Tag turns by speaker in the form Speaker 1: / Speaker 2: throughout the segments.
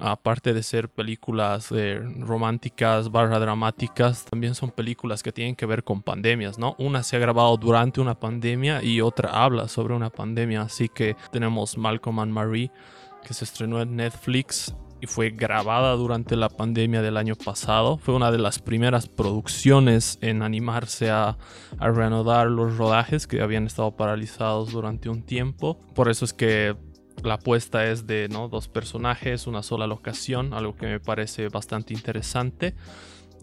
Speaker 1: aparte de ser películas eh, románticas barra dramáticas, también son películas que tienen que ver con pandemias, ¿no? Una se ha grabado durante una pandemia y otra habla sobre una pandemia, así que tenemos Malcolm and Marie, que se estrenó en Netflix y fue grabada durante la pandemia del año pasado. Fue una de las primeras producciones en animarse a, a reanudar los rodajes que habían estado paralizados durante un tiempo. Por eso es que la apuesta es de ¿no? dos personajes, una sola locación, algo que me parece bastante interesante.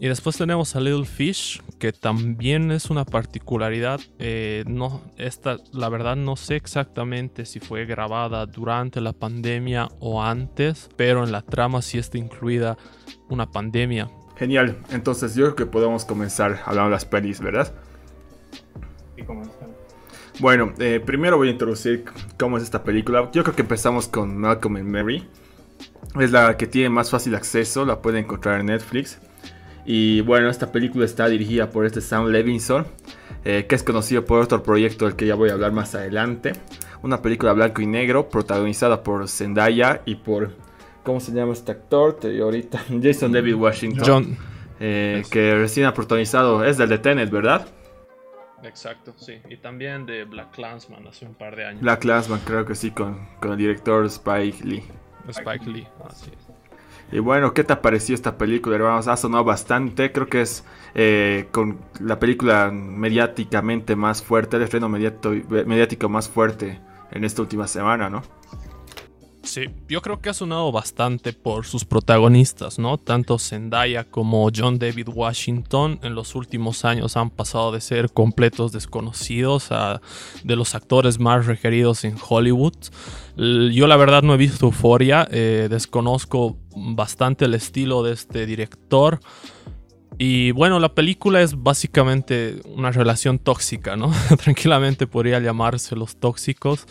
Speaker 1: Y después tenemos a Little Fish, que también es una particularidad. Eh, no, esta, la verdad no sé exactamente si fue grabada durante la pandemia o antes, pero en la trama sí está incluida una pandemia.
Speaker 2: Genial, entonces yo creo que podemos comenzar hablando de las pelis, ¿verdad? Bueno, eh, primero voy a introducir cómo es esta película. Yo creo que empezamos con Malcolm and Mary. Es la que tiene más fácil acceso, la pueden encontrar en Netflix. Y bueno, esta película está dirigida por este Sam Levinson, eh, que es conocido por otro proyecto del que ya voy a hablar más adelante. Una película blanco y negro protagonizada por Zendaya y por, ¿cómo se llama este actor? Te ahorita, Jason David Washington.
Speaker 1: John.
Speaker 2: eh, que recién ha protagonizado, es del de Tenet, ¿verdad?
Speaker 1: Exacto, sí. Y también de Black Clansman hace un par de años.
Speaker 2: Black Clansman, creo que sí, con, con el director Spike Lee.
Speaker 1: Spike Lee, así es.
Speaker 2: Y bueno, ¿qué te pareció esta película, hermanos? Ha sonado bastante. Creo que es eh, con la película mediáticamente más fuerte, el estreno mediático más fuerte en esta última semana, ¿no?
Speaker 1: Sí, yo creo que ha sonado bastante por sus protagonistas, ¿no? Tanto Zendaya como John David Washington en los últimos años han pasado de ser completos desconocidos a de los actores más requeridos en Hollywood. Yo la verdad no he visto Euphoria, eh, desconozco bastante el estilo de este director. Y bueno, la película es básicamente una relación tóxica, ¿no? Tranquilamente podría llamarse Los Tóxicos.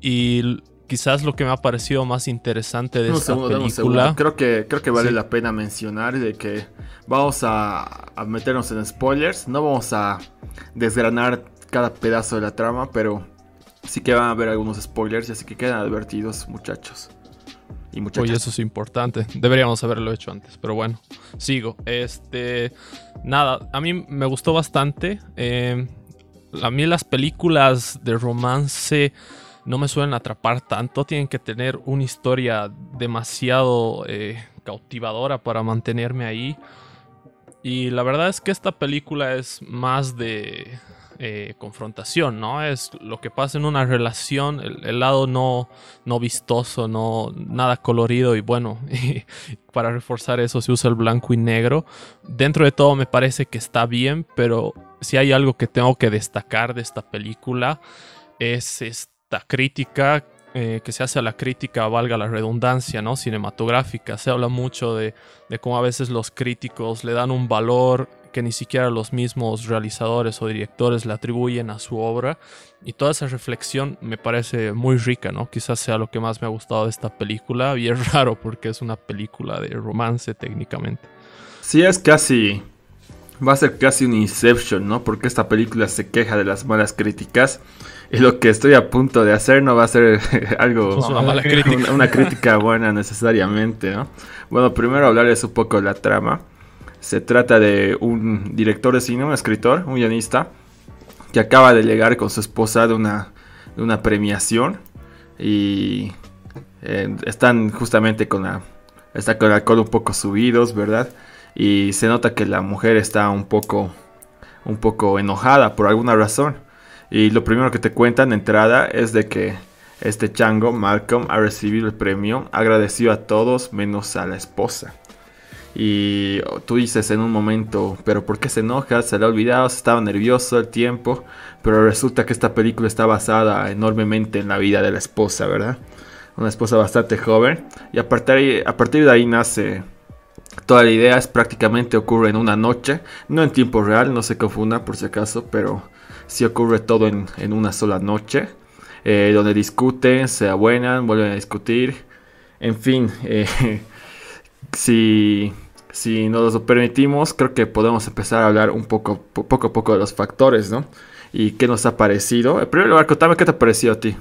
Speaker 1: Y quizás lo que me ha parecido más interesante de
Speaker 2: Un
Speaker 1: esta
Speaker 2: segundo,
Speaker 1: película.
Speaker 2: segundo. Creo que, creo que vale
Speaker 1: Sí.
Speaker 2: la pena mencionar de que vamos a, a meternos en spoilers. No vamos a desgranar cada pedazo de la trama, pero sí que van a haber algunos spoilers, así que quedan advertidos, muchachos. Y muchachas.
Speaker 1: Oye, eso es importante. Deberíamos haberlo hecho antes, pero bueno, sigo. Este, nada, a mí me gustó bastante. Eh, a mí las películas de romance no me suelen atrapar tanto. Tienen que tener una historia demasiado eh, cautivadora para mantenerme ahí. Y la verdad es que esta película es más de eh, confrontación, ¿no? Es lo que pasa en una relación, el, lado no, no vistoso, no nada colorido y bueno, para reforzar eso se usa el blanco y negro. Dentro de todo me parece que está bien, pero si hay algo que tengo que destacar de esta película es esta crítica eh, que se hace a la crítica, valga la redundancia, ¿no? Cinematográfica. Se habla mucho de, de cómo a veces los críticos le dan un valor que ni siquiera los mismos realizadores o directores le atribuyen a su obra. Y toda esa reflexión me parece muy rica, ¿no? Quizás sea lo que más me ha gustado de esta película. Y es raro porque es una película de romance técnicamente.
Speaker 2: Sí, es casi. Va a ser casi un Inception, ¿no? Porque esta película se queja de las malas críticas. Y lo que estoy a punto de hacer no va a ser algo.
Speaker 1: Una mala crítica.
Speaker 2: Una, una crítica buena necesariamente, ¿no? Bueno, primero hablarles un poco de la trama. Se trata de un director de cine, un escritor, un guionista, que acaba de llegar con su esposa de una, de una premiación. Y eh, están justamente con la. Está con el alcohol un poco subidos, ¿verdad? Y se nota que la mujer está un poco. un poco enojada por alguna razón. Y lo primero que te cuentan de entrada es de que este chango, Malcolm, ha recibido el premio, agradeció a todos menos a la esposa. Y tú dices en un momento, pero ¿por qué se enoja? Se le ha olvidado, se estaba nervioso el tiempo. Pero resulta que esta película está basada enormemente en la vida de la esposa, ¿verdad? Una esposa bastante joven. Y a partir, a partir de ahí nace toda la idea. Es prácticamente ocurre en una noche. No en tiempo real, no se confunda por si acaso, pero sí ocurre todo en, en una sola noche. Eh, donde discuten, se abuenan, vuelven a discutir. En fin, eh, si, si nos lo permitimos, creo que podemos empezar a hablar un poco, po- poco a poco de los factores, ¿no? Y qué nos ha parecido. En primer lugar, contame qué te ha parecido a ti.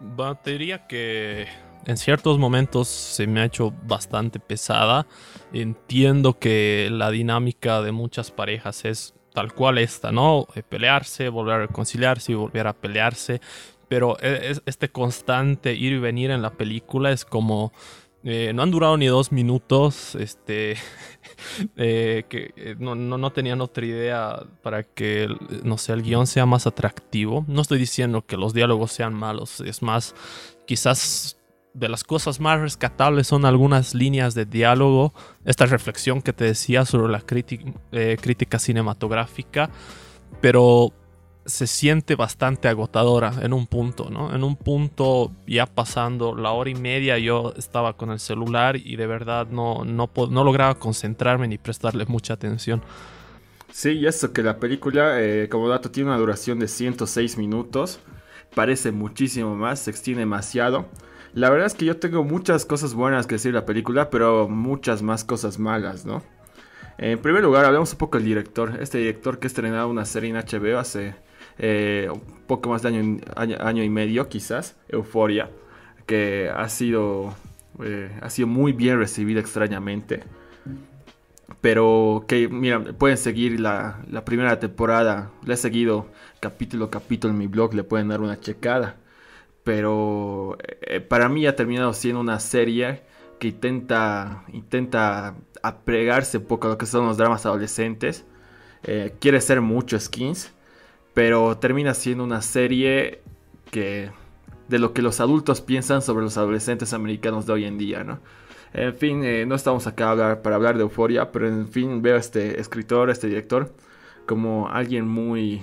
Speaker 1: Va, te diría que en ciertos momentos se me ha hecho bastante pesada. Entiendo que la dinámica de muchas parejas es tal cual esta, ¿no? Eh, pelearse, volver a reconciliarse y volver a pelearse. Pero e, este constante ir y venir en la película es como eh, no han durado ni dos minutos. Este. Eh, que eh, no, no, tenían otra idea para que, no sé, el guion sea más atractivo. No estoy diciendo que los diálogos sean malos. Es más, quizás de las cosas más rescatables son algunas líneas de diálogo. Esta reflexión que te decía sobre la crítica cinematográfica. Pero se siente bastante agotadora en un punto, ¿no? En un punto ya pasando la hora y media yo estaba con el celular y de verdad no, no, no lograba concentrarme ni prestarle mucha atención.
Speaker 2: Sí, y eso que la película, eh, como dato, tiene una duración de 106 minutos. Parece muchísimo más, se extiende demasiado. La verdad es que yo tengo muchas cosas buenas que decir de la película, pero muchas más cosas malas, ¿no? En primer lugar, hablemos un poco del director. Este director que estrenado una serie en HBO hace eh, un poco más de año, año, y medio quizás, Euforia, que ha sido, eh, ha sido muy bien recibida extrañamente. Pero que, mira, pueden seguir la, la primera temporada. Le he seguido capítulo a capítulo en mi blog, le pueden dar una checada. Pero eh, para mí ha terminado siendo una serie que intenta, intenta apregarse un poco a lo que son los dramas adolescentes. quiere ser mucho skins pero termina siendo una serie que de lo que los adultos piensan sobre los adolescentes americanos de hoy en día, ¿no? En fin, eh, no estamos acá para hablar de euforia, pero en fin veo a este escritor, a este director, como alguien muy,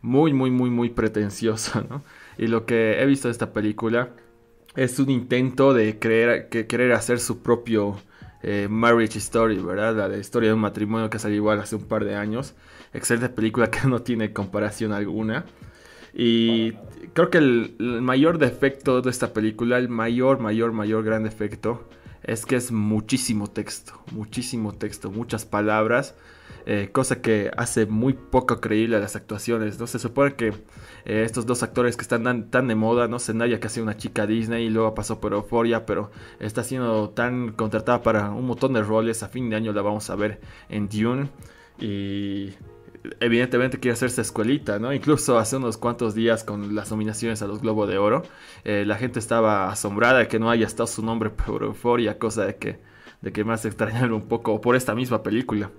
Speaker 2: muy, muy, muy, muy pretencioso, ¿no? Y lo que he visto de esta película es un intento de creer, que, querer hacer su propio eh, Marriage Story, ¿verdad? La historia de un matrimonio que salió igual hace un par de años. Excelente película que no tiene comparación alguna. Y creo que el, mayor defecto de esta película, el mayor, mayor, mayor gran defecto, es que es muchísimo texto, muchísimo texto, muchas palabras, eh, cosa que hace muy poco creíble a las actuaciones. ¿no? Se supone que eh, estos dos actores que están tan, de moda, ¿no? Zendaya que ha sido una chica Disney y luego pasó por Euphoria, pero está siendo tan contratada para un montón de roles. A fin de año la vamos a ver en Dune. Y evidentemente quiere hacerse escuelita, ¿no? Incluso hace unos cuantos días con las nominaciones a los Globos de Oro, eh, la gente estaba asombrada de que no haya estado su nombre por Euphoria, cosa de que, de que más extrañaron un poco por esta misma película.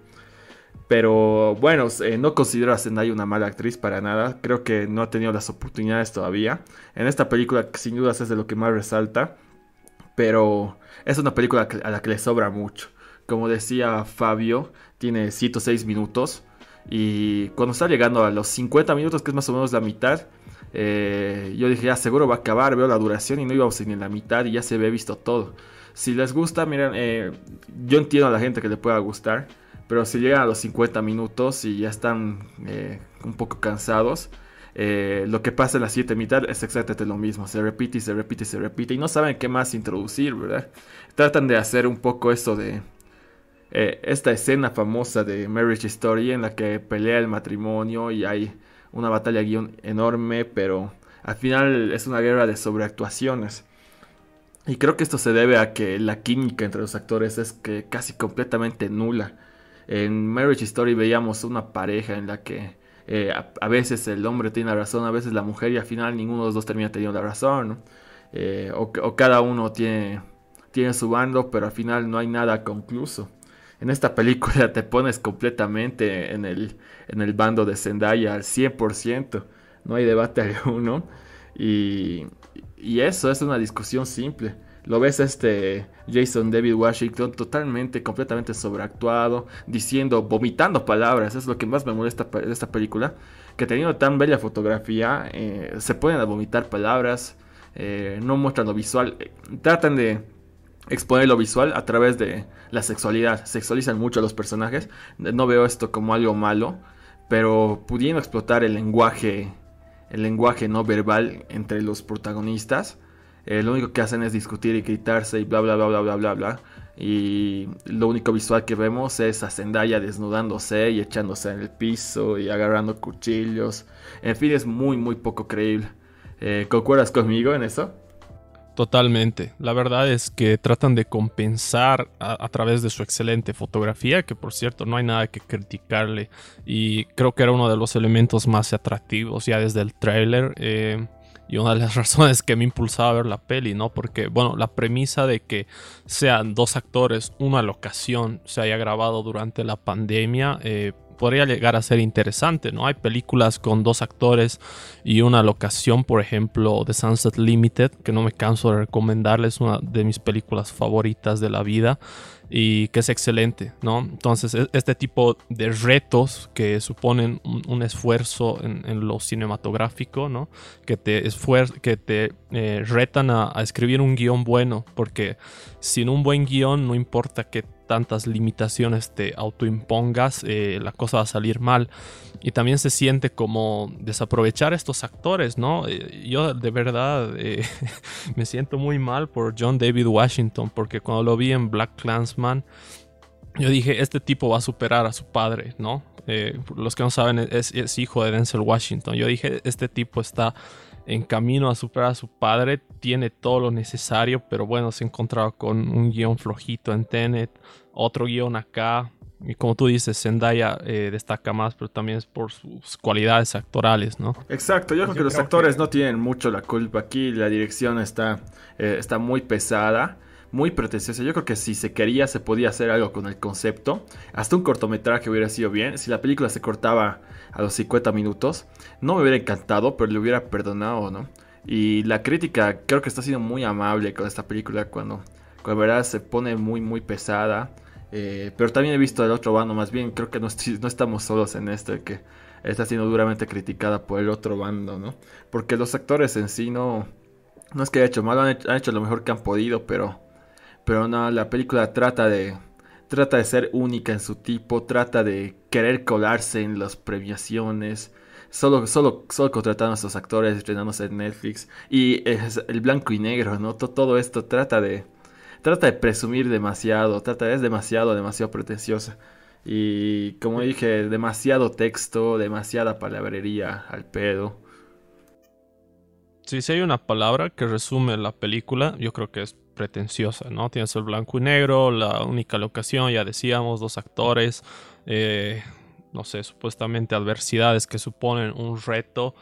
Speaker 2: Pero bueno, eh, no considero a Zendaya una mala actriz para nada. Creo que no ha tenido las oportunidades todavía. En esta película, sin dudas, es de lo que más resalta. Pero es una película a la que le sobra mucho. Como decía Fabio, tiene 106 minutos. Y cuando está llegando a los 50 minutos, que es más o menos la mitad, eh, yo dije, ya seguro va a acabar. Veo la duración y no íbamos ni en la mitad y ya se ve visto todo. Si les gusta, miren, eh, yo entiendo a la gente que le pueda gustar. Pero si llegan a los 50 minutos y ya están eh, un poco cansados, lo que pasa en la siguiente mitad es exactamente lo mismo. Se repite y se repite y se repite. Y no saben qué más introducir, ¿verdad? Tratan de hacer un poco eso de... Eh, esta escena famosa de Marriage Story en la que pelea el matrimonio y hay una batalla guion enorme, pero al final es una guerra de sobreactuaciones. Y creo que esto se debe a que la química entre los actores es que casi completamente nula. En Marriage Story veíamos una pareja en la que eh, a, veces el hombre tiene la razón, a veces la mujer y al final ninguno de los dos termina teniendo la razón. Eh, o, cada uno tiene, tiene su bando, pero al final no hay nada concluso. En esta película te pones completamente en el, en el bando de Zendaya al 100%. No hay debate alguno. Y, y eso es una discusión simple. Lo ves este Jason David Washington totalmente, completamente sobreactuado, diciendo, vomitando palabras. Es lo que más me molesta de esta película. Que teniendo tan bella fotografía, eh, se pueden a vomitar palabras, eh, no muestran lo visual. Tratan de exponer lo visual a través de la sexualidad. Sexualizan mucho a los personajes. No veo esto como algo malo, pero pudiendo explotar el lenguaje, el lenguaje no verbal entre los protagonistas eh, lo único que hacen es discutir y gritarse y bla bla bla bla bla bla bla. Y lo único visual que vemos es a Zendaya desnudándose y echándose en el piso y agarrando cuchillos. En fin, es muy muy poco creíble. Eh, ¿Concuerdas conmigo en eso?
Speaker 1: Totalmente. La verdad es que tratan de compensar a, través de su excelente fotografía, que por cierto no hay nada que criticarle. Y creo que era uno de los elementos más atractivos ya desde el tráiler. Eh, y una de las razones que me impulsaba a ver la peli, ¿no? Porque, bueno, la premisa de que sean dos actores, una locación, se haya grabado durante la pandemia, eh, podría llegar a ser interesante, ¿no? Hay películas con dos actores y una locación, por ejemplo, The Sunset Limited, que no me canso de recomendarles, una de mis películas favoritas de la vida y que es excelente, ¿no? Entonces, e-, este tipo de retos que suponen un, esfuerzo en, lo cinematográfico, ¿no? Que te, que te eh, retan a, a, escribir un guion bueno, porque sin un buen guion no importa que tantas limitaciones te autoimpongas, eh, la cosa va a salir mal. Y también se siente como desaprovechar a estos actores, ¿no? Eh, yo de verdad eh, me siento muy mal por John David Washington, porque cuando lo vi en Black Clansman, yo dije, este tipo va a superar a su padre, ¿no? los que no saben, es, es hijo de Denzel Washington. Yo dije, este tipo está en camino a superar a su padre, tiene todo lo necesario, pero bueno, se encontraba con un guion flojito en Tenet, otro guion acá, y como tú dices, Zendaya eh, destaca más, pero también es por sus cualidades actorales, ¿no?
Speaker 2: Exacto, yo creo que los actores no tienen mucho la culpa aquí, la dirección está, eh, está muy pesada muy pretenciosa. Yo creo que si se quería se podía hacer algo con el concepto. Hasta un cortometraje hubiera sido bien. Si la película se cortaba a los 50 minutos, no me hubiera encantado, pero le hubiera perdonado, ¿no? Y la crítica creo que está siendo muy amable con esta película cuando, cuando verdad se pone muy, muy pesada. Eh, pero también he visto el otro bando, más bien creo que no, estamos solos en esto, que está siendo duramente criticada por el otro bando, ¿no? Porque los actores en sí no, no es que haya hecho mal, han hecho lo mejor que han podido, pero pero no, la película trata de trata de ser única en su tipo, trata de querer colarse en las premiaciones. Solo, solo, solo contratando a esos actores, estrenándose en Netflix. Y es el blanco y negro, ¿no? Todo, esto trata de. Trata de presumir demasiado. Trata, es demasiado, demasiado pretenciosa. Y como dije, demasiado texto, demasiada palabrería al pedo.
Speaker 1: Sí, si hay una palabra que resume la película, yo creo que es pretenciosa, ¿no? Tienes el blanco y negro, la única locación, ya decíamos, dos actores, eh, no sé, supuestamente adversidades que suponen un reto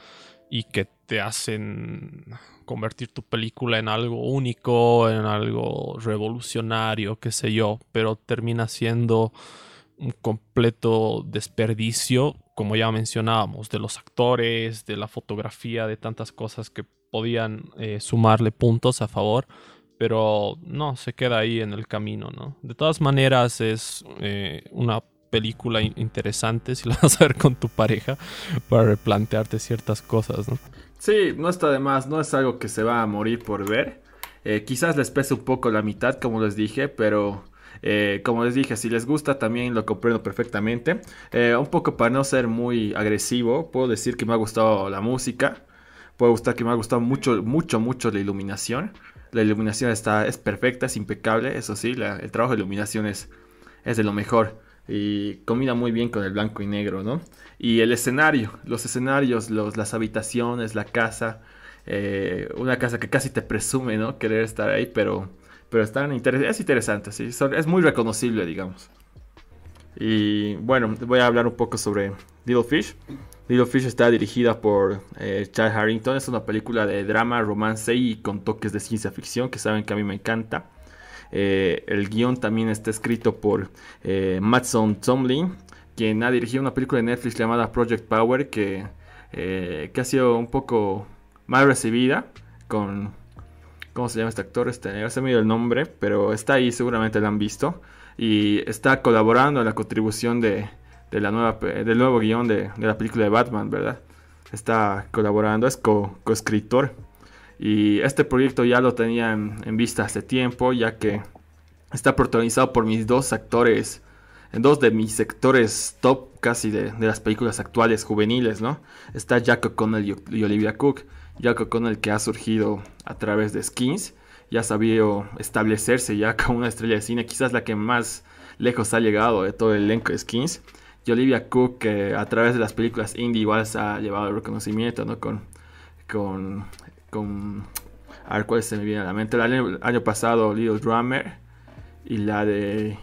Speaker 1: y que te hacen convertir tu película en algo único, en algo revolucionario, qué sé yo, pero termina siendo un completo desperdicio, como ya mencionábamos, de los actores, de la fotografía, de tantas cosas que podían eh, sumarle puntos a favor pero no, se queda ahí en el camino, ¿no? De todas maneras es eh, una película interesante si la vas a ver con tu pareja para replantearte ciertas cosas, ¿no?
Speaker 2: Sí, no está de más, no es algo que se va a morir por ver. Eh, quizás les pese un poco la mitad, como les dije, pero eh, como les dije, si les gusta también lo comprendo perfectamente. un poco para no ser muy agresivo, puedo decir que me ha gustado la música, puedo gustar que me ha gustado mucho, mucho, mucho la iluminación. La iluminación está, es perfecta, es impecable, eso sí, el trabajo de iluminación es, es de lo mejor y combina muy bien con el blanco y negro, ¿no? Y el escenario, los escenarios, los, las habitaciones, la casa, eh, una casa que casi te presume, ¿no? Querer estar ahí, pero, pero están es interesante, sí, es muy reconocible, digamos. Y bueno, voy a hablar un poco sobre Little Fish. Little Fish está dirigida por eh, Charles Harrington. Es una película de drama, romance y con toques de ciencia ficción que saben que a mí me encanta. Eh, el guion también está escrito por eh, Matson Tomlin, quien ha dirigido una película de Netflix llamada Project Power que, que ha sido un poco mal recibida con... ¿Cómo se llama este actor? Este, se me dio el nombre, pero está ahí, seguramente lo han visto. Y está colaborando en la contribución de, de la nueva, del nuevo guion de, la película de Batman, ¿verdad? Está colaborando, es co-escritor. y este proyecto ya lo tenía en, vista hace tiempo, ya que está protagonizado por mis dos actores, en dos de mis sectores top casi de, las películas actuales juveniles, ¿no? Está Jack O'Connell y, Olivia Cook. Jack O'Connell que ha surgido a través de Skins, ya ha sabido establecerse ya como una estrella de cine, quizás la que más lejos ha llegado de todo el elenco de Skins. Y Olivia Cook, que a través de las películas indie igual se ha llevado el reconocimiento, ¿no? Con, con, con A ver cuál se me viene a la mente. El año, año pasado, Little Drummer. Y la de.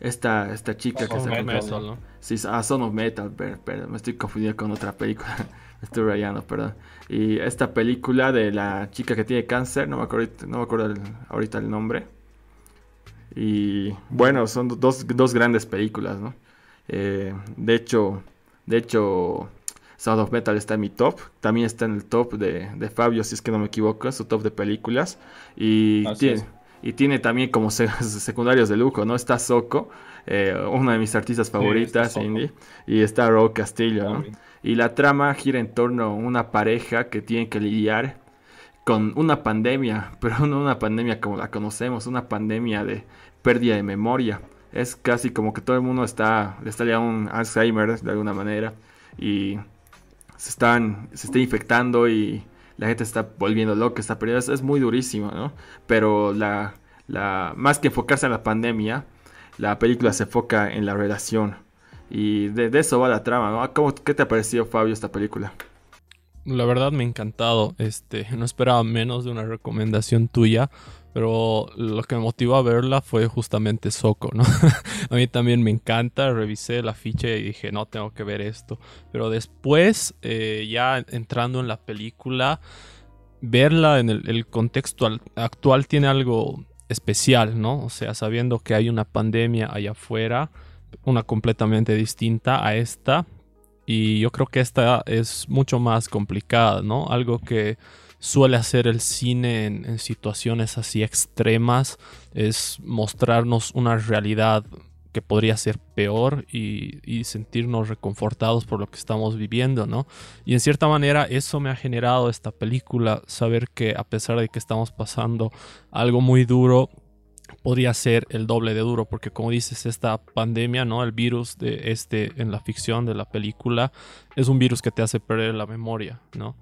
Speaker 2: Esta, esta chica que se
Speaker 3: Metal,
Speaker 1: ¿no?
Speaker 2: Sí, ah, Son of Metal, pero, pero me estoy confundiendo con otra película. me estoy rayando, perdón. Y esta película de la chica que tiene cáncer, no me acuerdo, no me acuerdo el- ahorita el nombre. Y bueno, son dos, dos grandes películas, ¿no? Eh, de hecho, de hecho, Sound of Metal está en mi top. También está en el top de, de Fabio, si es que no me equivoco, es su top de películas. Y
Speaker 3: Así
Speaker 2: tiene,
Speaker 3: es.
Speaker 2: y tiene también como se- secundarios de lujo, ¿no? Está Soko, eh, una de mis artistas favoritas, indie, y está Raúl Castillo. Y la trama gira en torno a una pareja que tiene que lidiar con una pandemia, pero no una pandemia como la conocemos, una pandemia de pérdida de memoria. Es casi como que todo el mundo está, le está ya un Alzheimer de alguna manera y se están, se está infectando y la gente está volviendo loca, está perdiendo. Es, muy durísimo, ¿no? Pero la, la, más que enfocarse en la pandemia, la película se enfoca en la relación. Y de, eso va la trama, ¿no? ¿Cómo, ¿Qué te ha parecido, Fabio, esta película?
Speaker 1: La verdad me ha encantado. Este, no esperaba menos de una recomendación tuya, pero lo que me motivó a verla fue justamente Soco, ¿no? a mí también me encanta. Revisé la ficha y dije, no, tengo que ver esto. Pero después, eh, ya entrando en la película, verla en el, contexto al- actual tiene algo especial, ¿no? O sea, sabiendo que hay una pandemia allá afuera, una completamente distinta a esta, y yo creo que esta es mucho más complicada, ¿no? Algo que suele hacer el cine en, situaciones así extremas es mostrarnos una realidad que podría ser peor y, y sentirnos reconfortados por lo que estamos viviendo, ¿no? Y en cierta manera eso me ha generado esta película, saber que a pesar de que estamos pasando algo muy duro, podría ser el doble de duro, porque como dices, esta pandemia, ¿no? El virus de este en la ficción de la película es un virus que te hace perder la memoria, ¿no?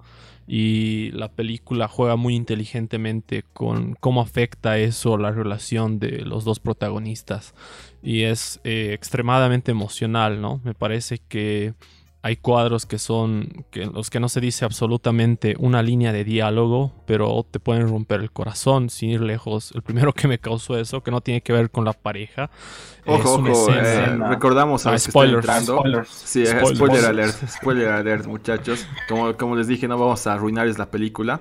Speaker 1: Y la película juega muy inteligentemente con cómo afecta eso la relación de los dos protagonistas. Y es eh, extremadamente emocional, ¿no? Me parece que hay cuadros que son que los que no se dice absolutamente una línea de diálogo, pero te pueden romper el corazón sin ir lejos. El primero que me causó eso, que no tiene que ver con la pareja. es
Speaker 2: Ojo,
Speaker 1: una
Speaker 2: ojo, eh, recordamos a
Speaker 1: Ah,
Speaker 2: los que
Speaker 1: spoilers.
Speaker 2: están entrando.
Speaker 3: Spoilers.
Speaker 2: Sí, eh,
Speaker 1: Spoilers.
Speaker 2: spoiler alert, spoiler alert, muchachos. Como, como les dije, no vamos a arruinarles la película,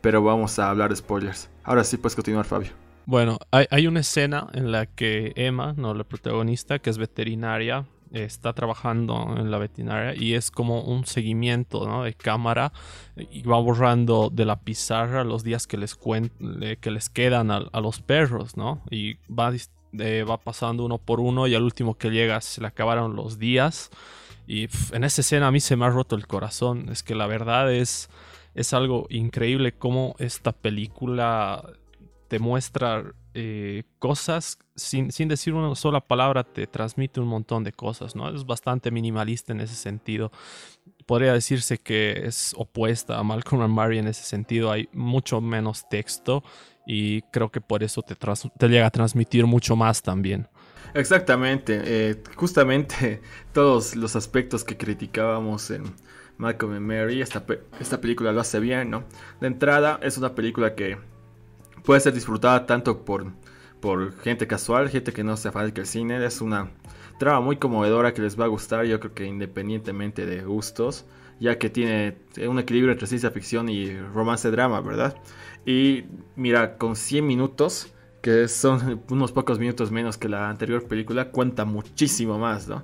Speaker 2: pero vamos a hablar de spoilers. Ahora sí puedes continuar, Fabio.
Speaker 1: Bueno, hay, hay una escena en la que Emma, no la protagonista, que es veterinaria, está trabajando en la veterinaria y es como un seguimiento ¿no? de cámara y va borrando de la pizarra los días que les, que les quedan a, los perros, ¿no? Y va, eh, va pasando uno por uno y al último que llega se le acabaron los días. Y en esa escena a mí se me ha roto el corazón. Es que la verdad es, es algo increíble cómo esta película te muestra eh, cosas sin, sin decir una sola palabra, te transmite un montón de cosas, ¿no? Es bastante minimalista en ese sentido. Podría decirse que es opuesta a Malcolm and Mary en ese sentido. Hay mucho menos texto y creo que por eso te, te llega a transmitir mucho más también.
Speaker 2: Exactamente, eh, justamente todos los aspectos que criticábamos en Malcolm and Mary, esta, esta película lo hace bien, ¿no? De entrada, es una película que puede ser disfrutada tanto por, por gente casual, gente que no sea fanática del cine, es una trama muy conmovedora que les va a gustar, yo creo que independientemente de gustos, ya que tiene un equilibrio entre ciencia ficción y romance drama, ¿verdad? Y mira, con 100 minutos, que son unos pocos minutos menos que la anterior película, cuenta muchísimo más, ¿no?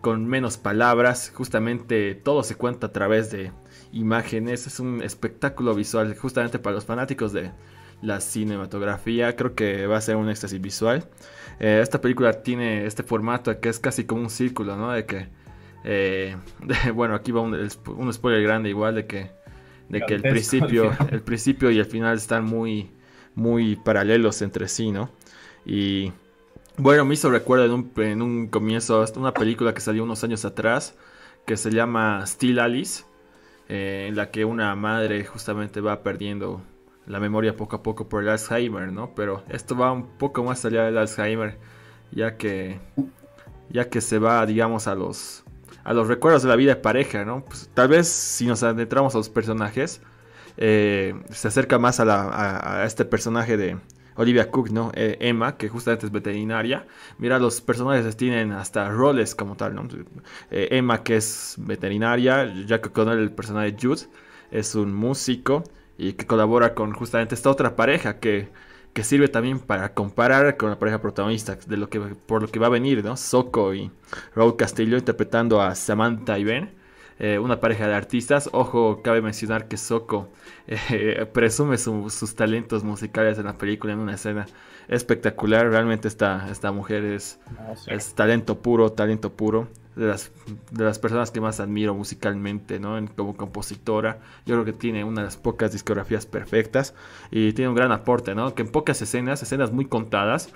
Speaker 2: Con menos palabras, justamente todo se cuenta a través de imágenes, es un espectáculo visual, justamente para los fanáticos de la cinematografía, creo que va a ser un éxtasis visual. Eh, esta película tiene este formato que es casi como un círculo, ¿no? De que, eh, de- bueno, aquí va un, un spoiler grande igual de que, de que el principio, el principio y el final están muy, muy paralelos entre sí, ¿no? Y bueno, me hizo recuerdo en un, en un comienzo una película que salió unos años atrás que se llama Still Alice, eh, en la que una madre justamente va perdiendo la memoria poco a poco por el Alzheimer, ¿no? Pero esto va un poco más allá del Alzheimer, ya que ya que se va, digamos, a los a los recuerdos de la vida de pareja, ¿no? Pues, tal vez si nos adentramos a los personajes, eh, se acerca más a, este personaje de Olivia Cook, ¿no? Eh, Emma, que justamente es veterinaria. Mira, los personajes tienen hasta roles como tal, ¿no? Eh, Emma, que es veterinaria, Jack O'Connell, el personaje de Jude, es un músico y que colabora con justamente esta otra pareja que, que sirve también para comparar con la pareja protagonista de lo que por lo que va a venir, ¿no? Soko y Raúl Castillo interpretando a Samantha y Ben eh, una pareja de artistas. Ojo, cabe mencionar que Soko eh, presume sus talentos musicales en la película en una escena espectacular. Realmente esta, esta mujer es, ah, es talento puro, talento puro. De las, de las personas que más admiro musicalmente, ¿no? como compositora. Yo creo que tiene una de las pocas discografías perfectas y tiene un gran aporte, ¿no? Que en pocas escenas, escenas muy contadas,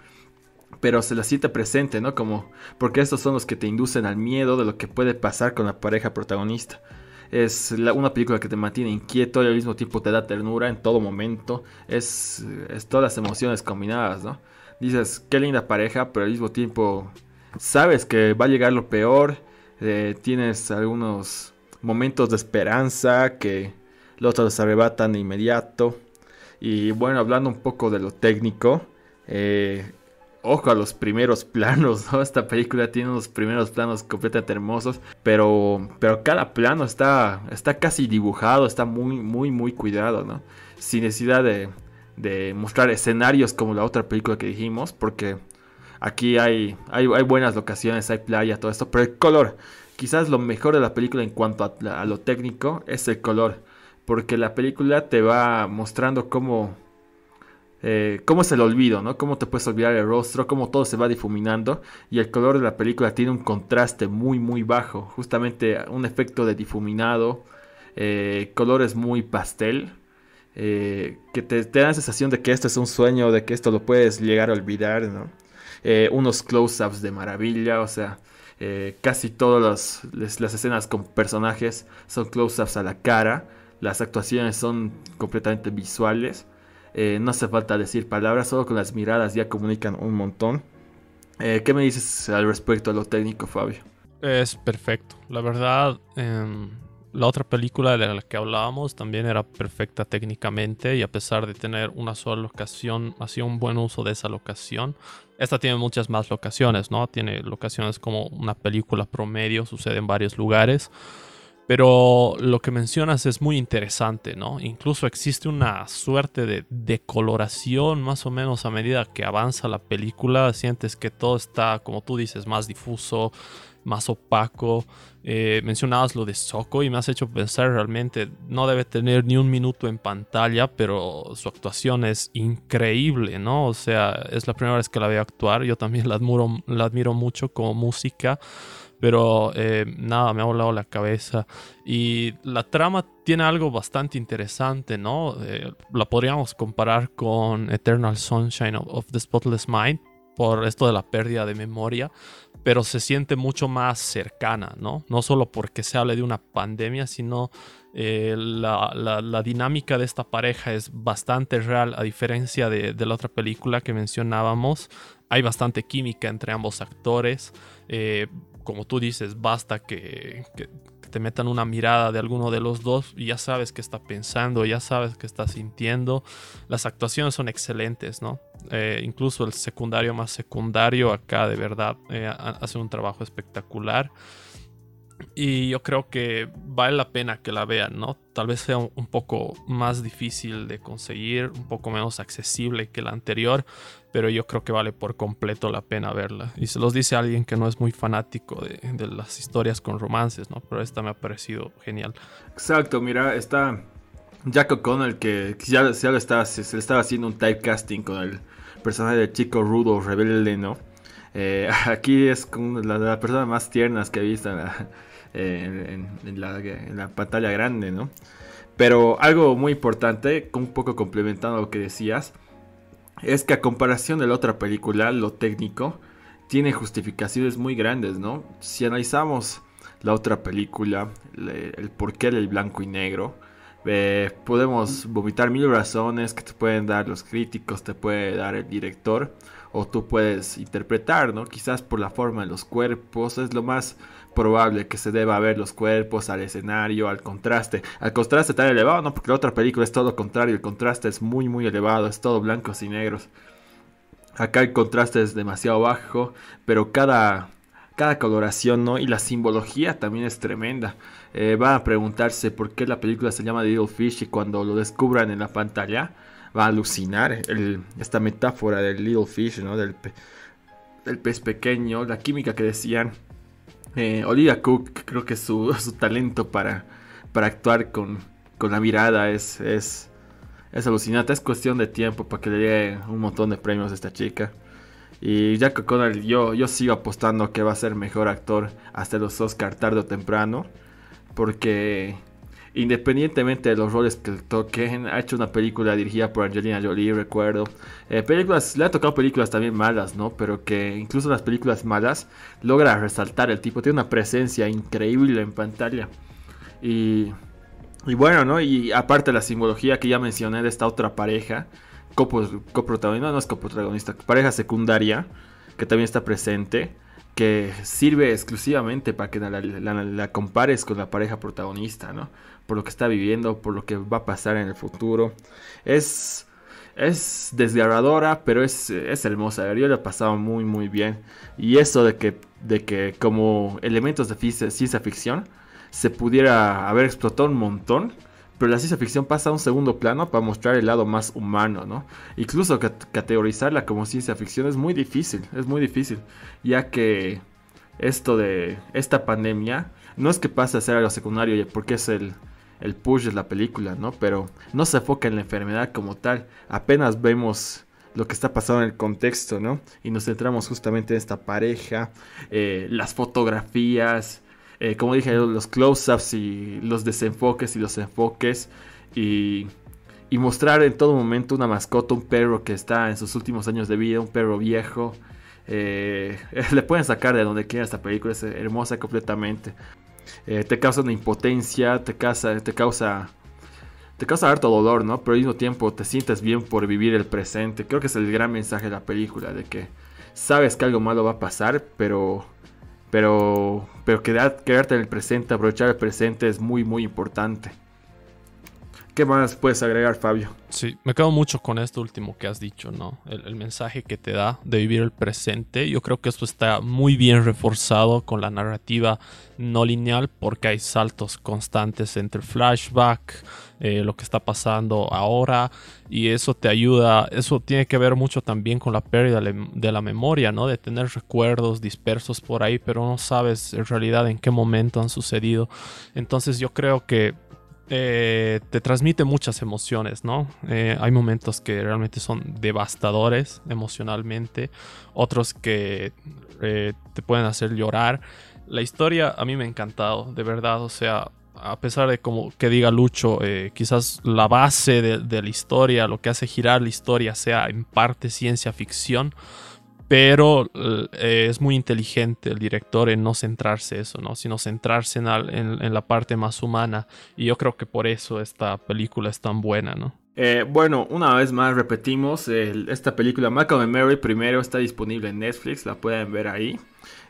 Speaker 2: pero se la siente presente, ¿no? Como, porque estos son los que te inducen al miedo de lo que puede pasar con la pareja protagonista. Es una película que te mantiene inquieto y al mismo tiempo te da ternura en todo momento. Es, es todas las emociones combinadas, ¿no? Dices, qué linda pareja, pero al mismo tiempo sabes que va a llegar lo peor. Eh, tienes algunos momentos de esperanza que los otros arrebatan de inmediato. Y bueno, hablando un poco de lo técnico, eh, ojo a los primeros planos, ¿no? Esta película tiene unos primeros planos completamente hermosos, pero, pero cada plano está, está casi dibujado, está muy, muy, muy cuidado, ¿no? Sin necesidad de, de mostrar escenarios como la otra película que dijimos, porque aquí hay, hay, buenas locaciones, hay playa, todo esto, pero el color, quizás lo mejor de la película en cuanto a, lo técnico es el color, porque la película te va mostrando cómo eh, cómo es el olvido, ¿no? Cómo te puedes olvidar el rostro, cómo todo se va difuminando y el color de la película tiene un contraste muy muy bajo, justamente un efecto de difuminado, eh, colores muy pastel, eh, que te, te, dan la sensación de que esto es un sueño, de que esto lo puedes llegar a olvidar, ¿no? Unos close-ups de maravilla, o sea, casi todas las, las escenas con personajes son close-ups a la cara, las actuaciones son completamente visuales. Eh, no hace falta decir palabras, solo con las miradas ya comunican un montón. Eh, ¿Qué me dices al respecto a lo técnico, Fabio?
Speaker 1: Es perfecto. La verdad, em, la otra película de la que hablábamos también era perfecta técnicamente y a pesar de tener una sola locación, hacía un buen uso de esa locación. Esta tiene muchas más locaciones, ¿no? Tiene locaciones como una película promedio, sucede en varios lugares. Pero lo que mencionas es muy interesante, ¿no? Incluso existe una suerte de decoloración más o menos a medida que avanza la película. Sientes que todo está, como tú dices, más difuso, más opaco. Eh, mencionabas lo de Soko y me has hecho pensar realmente, no debe tener ni un minuto en pantalla, pero su actuación es increíble, ¿no? O sea, es la primera vez que la veo actuar. Yo también la admiro, la admiro mucho como música. Pero eh, nada, me ha volado la cabeza. Y la trama tiene algo bastante interesante, ¿no? Eh, la podríamos comparar con Eternal Sunshine of, the Spotless Mind por esto de la pérdida de memoria, pero se siente mucho más cercana, ¿no? No solo porque se hable de una pandemia, sino eh, la, dinámica de esta pareja es bastante real, a diferencia de, la otra película que mencionábamos. Hay bastante química entre ambos actores. Eh, como tú dices, basta que, te metan una mirada de alguno de los dos y ya sabes qué está pensando, ya sabes qué está sintiendo. Las actuaciones son excelentes, ¿no? Eh, incluso el secundario más secundario acá de verdad eh, hace un trabajo espectacular. Y yo creo que vale la pena que la vean, ¿no? Tal vez sea un poco más difícil de conseguir, un poco menos accesible que la anterior, pero yo creo que vale por completo la pena verla. Y se los dice alguien que no es muy fanático de, las historias con romances, ¿no? Pero esta me ha parecido genial.
Speaker 2: Exacto, mira, está Jack O'Connell que ya, se le estaba haciendo un typecasting con el personaje de chico rudo, rebelde, ¿no? Eh, aquí es la, la persona más tiernas que he visto en la, pantalla grande, ¿no? Pero algo muy importante, un poco complementando lo que decías, es que a comparación de la otra película, lo técnico tiene justificaciones muy grandes, ¿no? Si analizamos la otra película, el porqué del blanco y negro, Eh, podemos vomitar mil razones que te pueden dar los críticos, te puede dar el director, o tú puedes interpretar, ¿no? Quizás por la forma de los cuerpos, es lo más probable que se deba ver los cuerpos al escenario, al contraste. Al contraste tan elevado, no, porque la otra película es todo lo contrario, el contraste es muy, muy elevado, es todo blancos y negros. Acá el contraste es demasiado bajo, pero cada, cada coloración, ¿no? Y la simbología también es tremenda. Eh, va a preguntarse por qué la película se llama Little Fish y cuando lo descubran en la pantalla va a alucinar esta metáfora del Little Fish, ¿no? Del, del pez pequeño, la química que decían. Eh, Olivia Cook, creo que su, su talento para, para actuar con, con la mirada es, es, es alucinante. Es cuestión de tiempo para que le llegue un montón de premios a esta chica. Y Jack O'Connell, yo, yo sigo apostando que va a ser mejor actor hasta los Oscar tarde o temprano. Porque independientemente de los roles que toquen, ha hecho una película dirigida por Angelina Jolie, recuerdo. Eh, películas, le ha tocado películas también malas, ¿no? Pero que incluso las películas malas logra resaltar el tipo. Tiene una presencia increíble en pantalla. Y y bueno, ¿no? Y aparte la simbología que ya mencioné de esta otra pareja, coprotagonista, no es coprotagonista, pareja secundaria, que también está presente, que sirve exclusivamente para que la, compares con la pareja protagonista, ¿no? Por lo que está viviendo, por lo que va a pasar en el futuro. Es, es desgarradora, pero es, es hermosa. Yo le he pasado muy, muy bien. Y eso de que, de que como elementos de ciencia ficción, se pudiera haber explotado un montón. Pero la ciencia ficción pasa a un segundo plano para mostrar el lado más humano, ¿no? Incluso categorizarla como ciencia ficción es muy difícil, es muy difícil. Ya que esto de esta pandemia no es que pase a ser algo secundario porque es el, el push de la película, ¿no? Pero no se enfoca en la enfermedad como tal. Apenas vemos lo que está pasando en el contexto, ¿no? Y nos centramos justamente en esta pareja, eh, las fotografías, eh, como dije, los close-ups y los desenfoques y los enfoques. Y, mostrar en todo momento una mascota, un perro que está en sus últimos años de vida, un perro viejo. Eh, le pueden sacar de donde quiera esta película, es hermosa completamente. Eh, te causa una impotencia, te causa, te causa, te causa harto dolor, ¿no? Pero al mismo tiempo te sientes bien por vivir el presente. Creo que es el gran mensaje de la película, de que sabes que algo malo va a pasar, pero pero, pero quedarte en el presente, aprovechar el presente es muy, muy importante. ¿Qué más puedes agregar, Fabio?
Speaker 1: Sí, me quedo mucho con esto último que has dicho, ¿no? El, mensaje que te da de vivir el presente. Yo creo que esto está muy bien reforzado con la narrativa no lineal porque hay saltos constantes entre flashback, eh, lo que está pasando ahora y eso te ayuda, eso tiene que ver mucho también con la pérdida de la memoria, ¿no? De tener recuerdos dispersos por ahí, pero no sabes en realidad en qué momento han sucedido. Entonces yo creo que eh, te transmite muchas emociones, ¿no? Eh, hay momentos que realmente son devastadores emocionalmente, otros que eh, te pueden hacer llorar. La historia a mí me ha encantado, de verdad, o sea, a pesar de como que diga Lucho, quizás la base de la historia, lo que hace girar la historia sea en parte ciencia ficción, pero eh, es muy inteligente el director en no centrarse eso, ¿no? Sino centrarse en, la parte más humana. Y yo creo que por eso esta película es tan buena, ¿no?
Speaker 2: Eh, bueno, una vez más repetimos, esta película Malcolm and Mary primero está disponible en Netflix, la pueden ver ahí.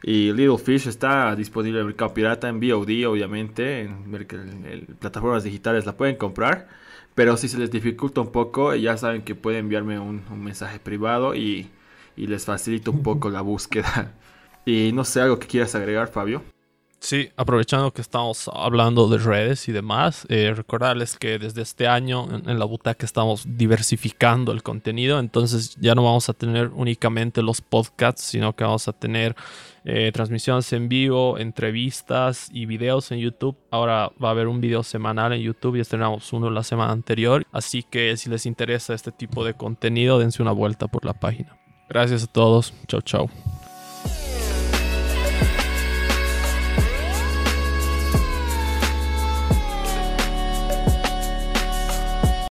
Speaker 2: Y Little Fish está disponible en Mercado Pirata, en VOD obviamente, en, plataformas digitales la pueden comprar. Pero si se les dificulta un poco, ya saben que pueden enviarme un mensaje privado y y les facilita un poco la búsqueda. Y no sé, algo que quieras agregar, Fabio.
Speaker 1: Sí, aprovechando que estamos hablando de redes y demás, eh, recordarles que desde este año en, la butaca estamos diversificando el contenido, entonces ya no vamos a tener únicamente los podcasts, sino que vamos a tener eh, transmisiones en vivo, entrevistas y videos en YouTube. Ahora va a haber un video semanal en YouTube y estrenamos uno la semana anterior, así que si les interesa este tipo de contenido, dense una vuelta por la página. Gracias a todos. Chau, chau.